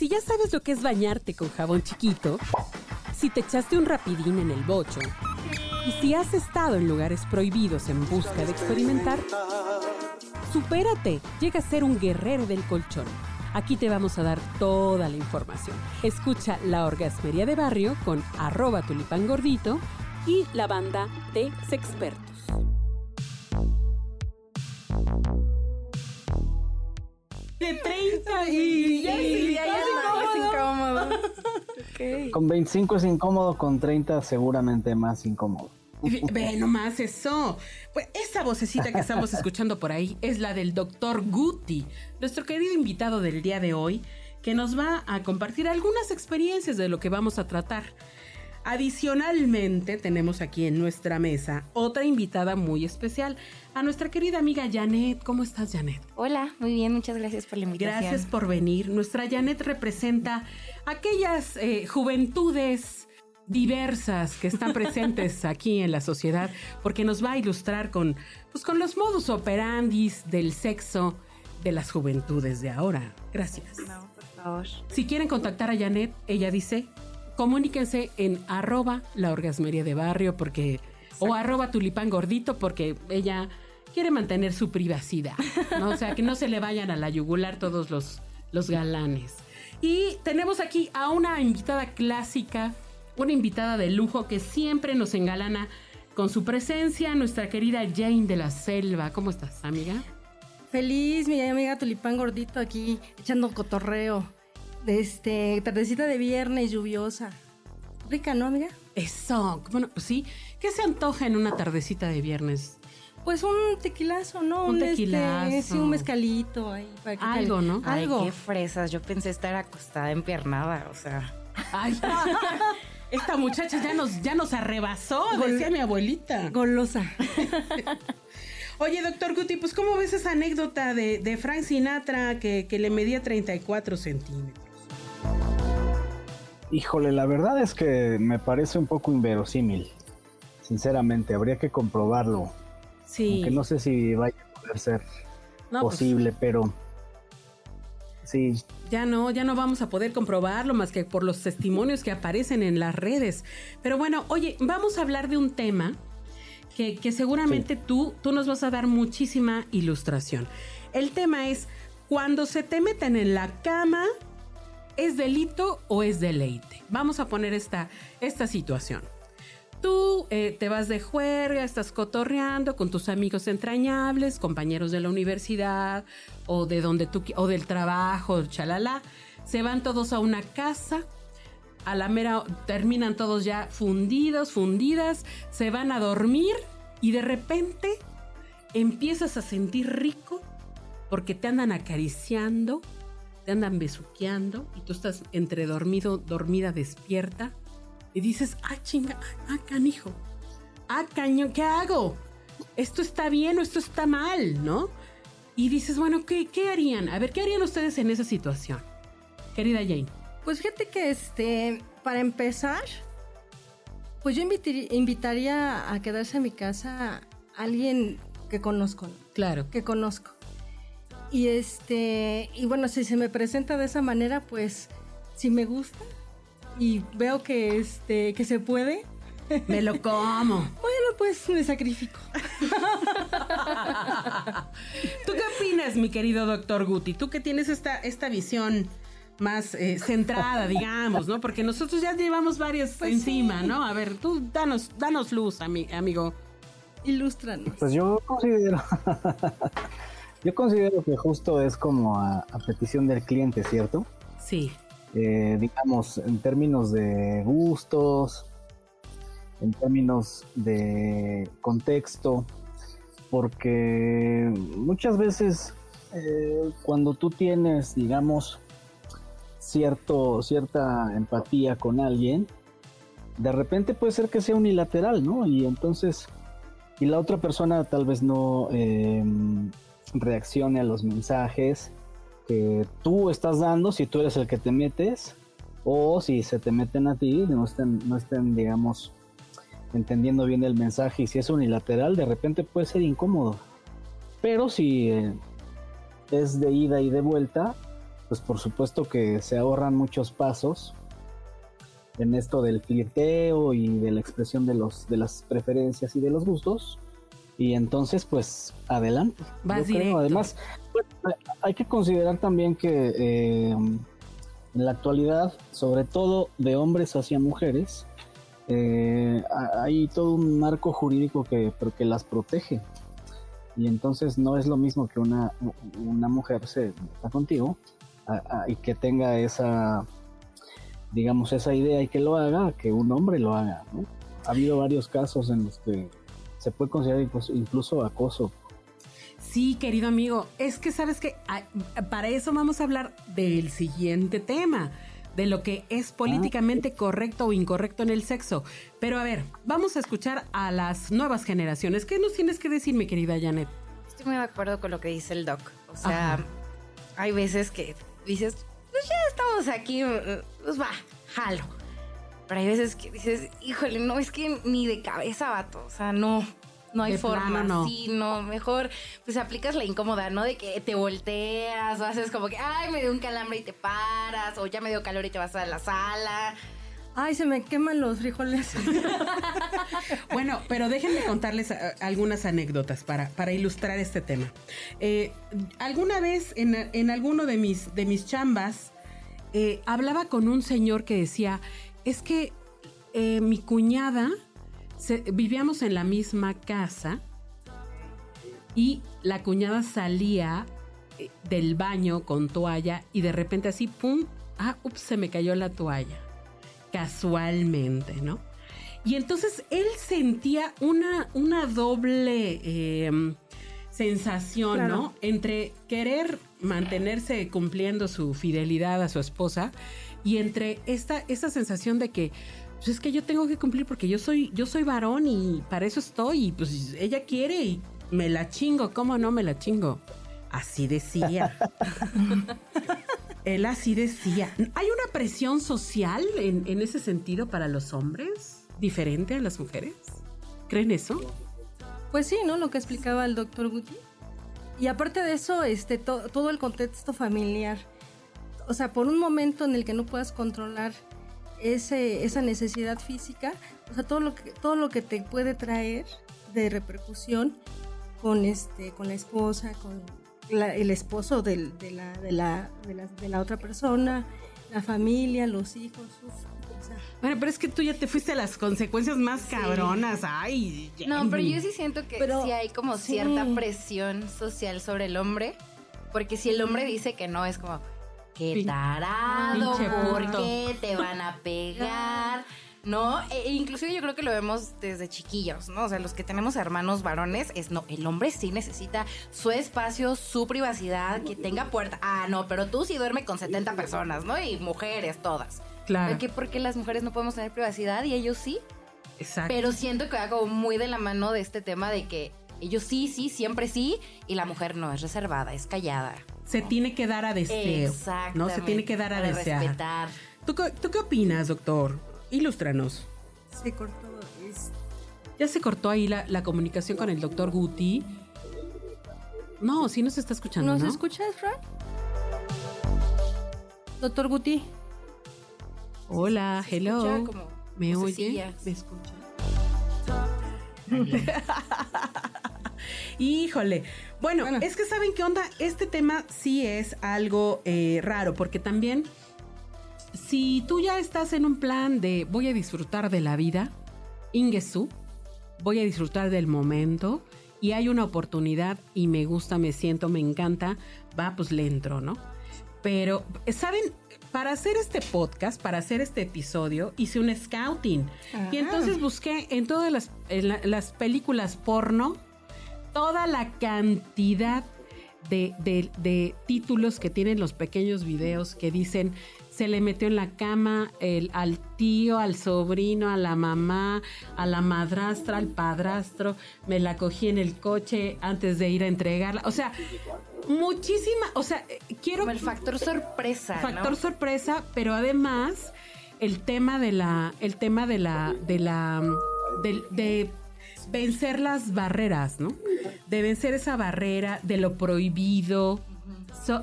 Si ya sabes lo que es bañarte con jabón chiquito, si te echaste un rapidín en el bocho, y si has estado en lugares prohibidos en busca de experimentar, supérate, llega a ser un guerrero del colchón. Aquí te vamos a dar toda la información. Escucha La Orgasmería de Barrio con arroba tulipangordito y la banda de Sexpertos. De 30 y ya, Y ya, ya es incómodo. Ok. Con 25 es incómodo, con 30 seguramente más incómodo. Ve nomás eso. Pues esa vocecita que estamos escuchando por ahí es la del doctor Guti, nuestro querido invitado del día de hoy, que nos va a compartir algunas experiencias de lo que vamos a tratar. Adicionalmente, tenemos aquí en nuestra mesa otra invitada muy especial, a nuestra querida amiga Janet. ¿Cómo estás, Janet? Hola, muy bien, muchas gracias por la invitación. Gracias por venir. Nuestra Janet representa aquellas eh, juventudes diversas que están presentes aquí en la sociedad, porque nos va a ilustrar con, pues, con los modus operandis del sexo de las juventudes de ahora. Gracias. No, por favor. Si quieren contactar a Janet, ella dice, comuníquense en arroba la orgasmería de barrio porque o arroba tulipán gordito porque ella quiere mantener su privacidad, ¿no? O sea, que no se le vayan a la yugular todos los, los galanes. Y tenemos aquí a una invitada clásica, una invitada de lujo que siempre nos engalana con su presencia, nuestra querida Jane de la Selva. ¿Cómo estás, amiga? Feliz, mi amiga Tulipán Gordito aquí echando cotorreo. De este, tardecita de viernes lluviosa. Rica, ¿no, amiga? Eso, bueno, pues sí. ¿Qué se antoja en una tardecita de viernes? Pues un tequilazo, ¿no? Un este, tequilazo. sí, un mezcalito ahí. para que Algo, cal- ¿no? Ay, Algo. qué fresas. Yo pensé estar acostada empiernada, o sea. Ay, esta muchacha ya nos, ya nos arrebasó, Gol- decía mi abuelita. Golosa. Oye, doctor Guti, pues ¿cómo ves esa anécdota de, de Frank Sinatra que, que le medía 34 centímetros? Híjole, la verdad es que me parece un poco inverosímil. Sinceramente, habría que comprobarlo. Sí. Aunque no sé si vaya a poder ser No, pues, posible, pero sí, ya no, ya no vamos a poder comprobarlo más que por los testimonios que aparecen en las redes. Pero bueno, oye, vamos a hablar de un tema que, que seguramente tú, tú nos vas a dar muchísima ilustración. El tema es, cuando se te meten en la cama, ¿es delito o es deleite? Vamos a poner esta, esta situación. Tú eh, te vas de juerga, estás cotorreando con tus amigos entrañables, compañeros de la universidad o de donde tú o del trabajo, chalala. Se van todos a una casa, a la mera terminan todos ya fundidos, fundidas, se van a dormir y de repente empiezas a sentir rico porque te andan acariciando, te andan besuqueando y tú estás entre dormido, dormida, despierta y dices, ah, chinga, ah, canijo, ah, caño, ¿qué hago? ¿Esto está bien o esto está mal, no? Y dices, bueno, ¿qué, qué harían? A ver, ¿qué harían ustedes en esa situación? Querida Jane. Pues fíjate que este, para empezar, pues yo invitaría a quedarse en mi casa a alguien que conozco, ¿no? Claro. que conozco. Y este, y bueno, si se me presenta de esa manera, pues si me gusta y veo que este que se puede, Me lo como. bueno, pues me sacrifico. ¿Tú qué opinas, mi querido doctor Guti? Tú que tienes esta, esta visión más eh, centrada, digamos, ¿no? Porque nosotros ya llevamos varias Pues encima, sí. ¿no? A ver, tú danos, danos luz, ami- amigo. Ilústranos. pues yo considero, yo considero que justo es como a, a petición del cliente, ¿cierto? Sí. Eh, digamos, en términos de gustos, en términos de contexto, porque muchas veces eh, cuando tú tienes, digamos, cierto, cierta empatía con alguien, de repente puede ser que sea unilateral, ¿no? Y entonces, y la otra persona tal vez no eh, reaccione a los mensajes que tú estás dando, si tú eres el que te metes, o si se te meten a ti, no estén, no estén, digamos, entendiendo bien el mensaje, y si es unilateral, de repente puede ser incómodo. Pero si eh, es de ida y de vuelta, pues por supuesto que se ahorran muchos pasos en esto del flirteo y de la expresión de los de las preferencias y de los gustos y entonces pues adelante además pues, hay que considerar también que eh, en la actualidad sobre todo de hombres hacia mujeres eh, hay todo un marco jurídico que, que las protege y entonces no es lo mismo que una, una mujer se está contigo y que tenga esa digamos, esa idea y que lo haga, que un hombre lo haga. Ha habido varios casos en los que se puede considerar incluso, acoso. Sí, querido amigo, es que sabes que para eso vamos a hablar del siguiente tema, de lo que es políticamente correcto o incorrecto en el sexo. Pero a ver, vamos a escuchar a las nuevas generaciones. ¿Qué nos tienes que decir, mi querida Janet? Estoy muy de acuerdo con lo que dice el doc. O sea, hay veces que dices, pues ya estamos aquí, pues va, jalo. Pero hay veces que dices, híjole, no, es que ni de cabeza, vato. O sea, no, no hay forma. no. Sí, no, mejor, pues aplicas la incómoda, ¿no? De que te volteas o haces como que, ay, me dio un calambre y te paras, o ya me dio calor y te vas a la sala. Ay, se me queman los frijoles. bueno, pero déjenme contarles eh, algunas anécdotas para, para ilustrar este tema. Eh, alguna vez en, en, alguno de mis, de mis chambas eh, hablaba con un señor que decía, es que mi cuñada, vivíamos en la misma casa y la cuñada salía del baño con toalla y de repente así, ¡pum! Ah, ups, se me cayó la toalla casualmente, ¿no? Y entonces él sentía una, una doble em, sensación, ¿no? Entre querer mantenerse cumpliendo su fidelidad a su esposa y entre esta, esta sensación de que pues es que yo tengo que cumplir porque yo soy, yo soy varón y para eso estoy y pues ella quiere y me la chingo, ¿cómo no me la chingo? Así decía. Él así decía. ¿Hay una presión social en, ese sentido para los hombres diferente a las mujeres? ¿Creen eso? Pues sí, ¿no? Lo que explicaba el doctor Guti. Y aparte de eso, este, todo el contexto familiar. O sea, por un momento en el que no puedas controlar ese, esa necesidad física, o sea, todo lo que, todo lo que te puede traer de repercusión con, este, con la esposa, con el esposo de, la, de, la, de, la, otra persona, la familia, los hijos. bueno, pero es que tú ya te fuiste a las consecuencias más cabronas. Ay, no, pero yo sí siento que sí hay como cierta presión social sobre el hombre. Porque si el hombre dice que no, es como, qué tarado, ¿por qué te van a pegar? ¿no? E, inclusive yo creo que lo vemos desde chiquillos, ¿no? O sea, los que tenemos hermanos varones es, no, el hombre sí necesita su espacio, su privacidad, que tenga puerta. Ah, no, pero tú sí duerme con 70 personas, ¿no? Y mujeres todas. Claro. ¿Por qué? las mujeres no podemos tener privacidad y ellos sí? Exacto. Pero siento que va como muy de la mano de este tema de que ellos sí, sí, siempre sí, y la mujer no, es reservada, es callada. Se tiene que dar a deseo. Exacto. No, se tiene que dar a desear. Respetar. ¿Tú, ¿Tú qué opinas, doctor? Ilústranos. Se cortó. Ya se cortó ahí la, comunicación con el doctor Guti. No, sí nos está escuchando. ¿Nos escuchas, Fran? Doctor Guti. Hola, hello. ¿Me oye? ¿Me escucha? Híjole. Bueno, es que saben qué onda. Este tema sí es algo eh, raro, porque también si tú ya estás en un plan de voy a disfrutar de la vida, Ingesu, voy a disfrutar del momento y hay una oportunidad y me gusta, me siento, me encanta, va, pues le entro, ¿no? Pero, ¿saben? Para hacer este podcast, para hacer este episodio, hice un scouting. Y entonces busqué en todas las, las películas porno toda la cantidad de, de, títulos que tienen los pequeños videos que dicen se le metió en la cama el, al tío, al sobrino, a la mamá, a la madrastra, al padrastro, me la cogí en el coche antes de ir a entregarla. O sea, muchísima, o sea, eh, quiero... Como el factor sorpresa. Factor sorpresa, pero además el tema de la, el tema de la, de la, de, vencer las barreras, ¿no? De vencer esa barrera de lo prohibido.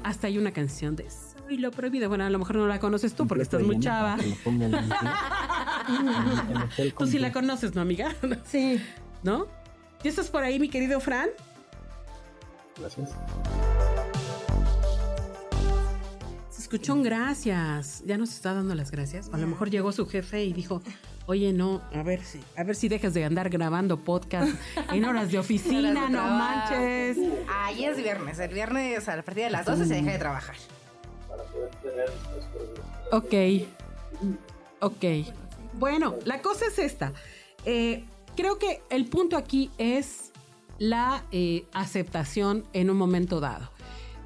hasta hay una canción de eso y lo prohibido. Bueno, a lo mejor no la conoces tú porque estás muy chava. tú sí la conoces, ¿no, amiga? Sí. ¿No? ¿Ya estás por ahí, mi querido Fran? Gracias. Se escuchó un gracias. Ya nos está dando las gracias. A lo mejor llegó su jefe y dijo, oye, no, a ver si, a ver si dejas de andar grabando podcast en horas de oficina, no manches. Ahí es viernes. El viernes a partir de las 12 se deja de trabajar. Ok. Ok. Bueno, la cosa es esta. Eh, creo que el punto aquí es la eh, aceptación en un momento dado,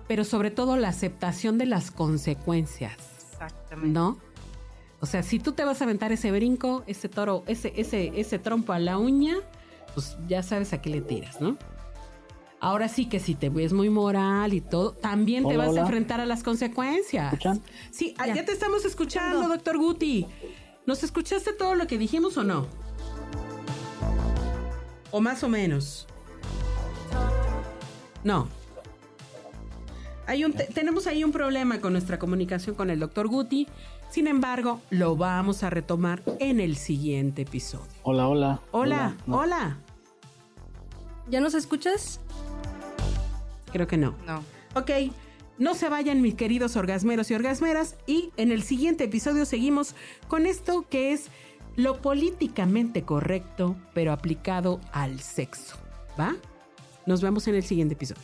pero sobre todo la aceptación de las consecuencias. Exactamente. ¿No? O sea, si tú te vas a aventar ese brinco, ese toro, ese, ese, ese trompo a la uña, pues ya sabes a qué le tiras, ¿no? Ahora sí que si te ves muy moral y todo, también te vas a enfrentar a las consecuencias. Sí, ah, ya. te estamos escuchando, doctor Guti. ¿Nos escuchaste todo lo que dijimos o no? O más o menos. No. Hay un tenemos ahí un problema con nuestra comunicación con el doctor Guti. Sin embargo, lo vamos a retomar en el siguiente episodio. Hola, hola. Hola, hola. ¿Ya nos escuchas? Creo que no. No. Ok. No se vayan mis queridos orgasmeros y orgasmeras y en el siguiente episodio seguimos con esto que es lo políticamente correcto pero aplicado al sexo. ¿Va? Nos vemos en el siguiente episodio.